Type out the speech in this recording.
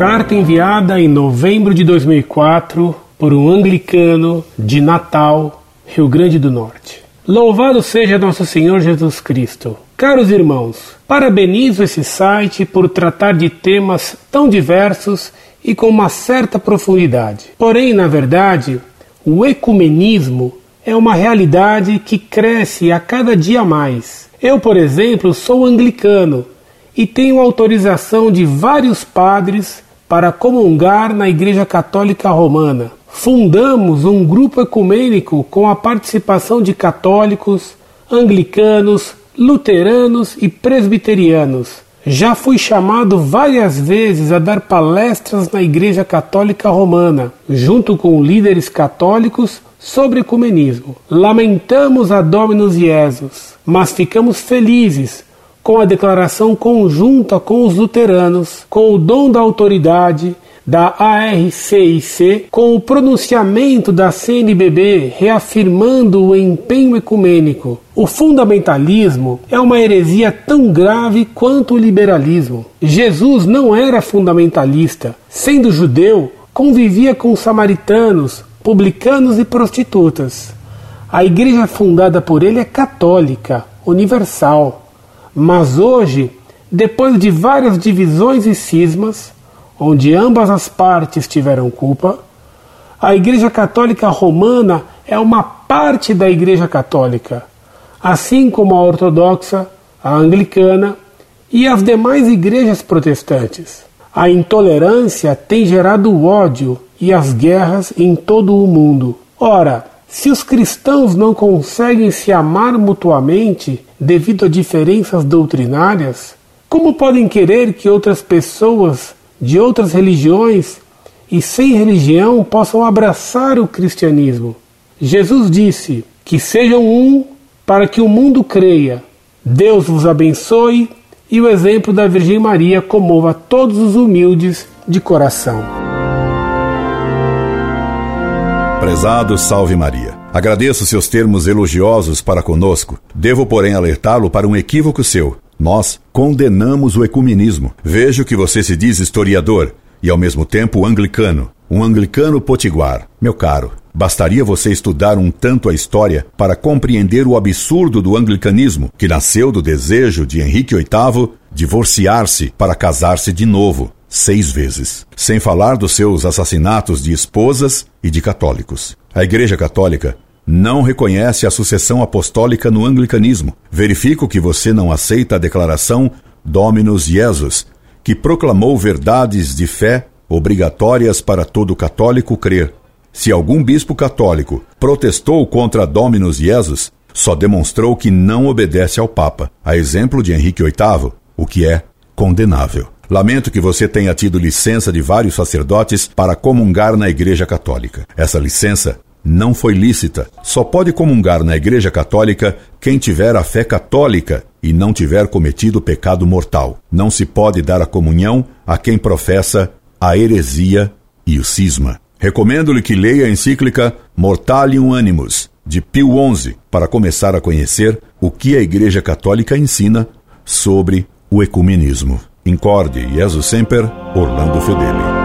Carta enviada em novembro de 2004 por um anglicano de Natal, Rio Grande do Norte. Louvado seja nosso Senhor Jesus Cristo. Caros irmãos, parabenizo esse site por tratar de temas tão diversos e com uma certa profundidade. Porém, na verdade, o ecumenismo é uma realidade que cresce a cada dia mais. Eu, por exemplo, sou anglicano e tenho autorização de vários padres para comungar na Igreja Católica Romana. Fundamos um grupo ecumênico com a participação de católicos, anglicanos, luteranos e presbiterianos. Já fui chamado várias vezes a dar palestras na Igreja Católica Romana, junto com líderes católicos sobre ecumenismo. Lamentamos a Dominus Jesus, mas ficamos felizes com a declaração conjunta com os luteranos, com o dom da autoridade da ARCIC, com o pronunciamento da CNBB reafirmando o empenho ecumênico. O fundamentalismo é uma heresia tão grave quanto o liberalismo. Jesus não era fundamentalista. Sendo judeu, convivia com samaritanos, publicanos e prostitutas. A igreja fundada por ele é católica, universal. Mas hoje, depois de várias divisões e cismas, onde ambas as partes tiveram culpa, a Igreja Católica Romana é uma parte da Igreja Católica, assim como a ortodoxa, a anglicana e as demais igrejas protestantes. A intolerância tem gerado ódio e as guerras em todo o mundo. Ora, se os cristãos não conseguem se amar mutuamente devido a diferenças doutrinárias, como podem querer que outras pessoas de outras religiões e sem religião possam abraçar o cristianismo. Jesus disse que sejam um para que o mundo creia. Deus vos abençoe e o exemplo da Virgem Maria comova todos os humildes de coração. Prezado Salve Maria. Agradeço seus termos elogiosos para conosco. Devo, porém, alertá-lo para um equívoco seu. Nós condenamos o ecumenismo. Vejo que você se diz historiador e ao mesmo tempo anglicano. Um anglicano potiguar. Meu caro, bastaria você estudar um tanto a história para compreender o absurdo do anglicanismo, que nasceu do desejo de Henrique VIII divorciar-se para casar-se de novo, seis vezes. Sem falar dos seus assassinatos de esposas e de católicos. A Igreja Católica não reconhece a sucessão apostólica no anglicanismo. Verifico que você não aceita a declaração Dominus Jesus, que proclamou verdades de fé obrigatórias para todo católico crer. Se algum bispo católico protestou contra Dominus Jesus, só demonstrou que não obedece ao Papa, a exemplo de Henrique VIII, o que é condenável. Lamento que você tenha tido licença de vários sacerdotes para comungar na Igreja Católica. Essa licença não foi lícita. Só pode comungar na Igreja Católica quem tiver a fé católica e não tiver cometido pecado mortal. Não se pode dar a comunhão a quem professa a heresia e o cisma. Recomendo-lhe que leia a encíclica Mortalium Animus, de Pio XI, para começar a conhecer o que a Igreja Católica ensina sobre o ecumenismo. Incorde Jesus Semper, Orlando Fedeli.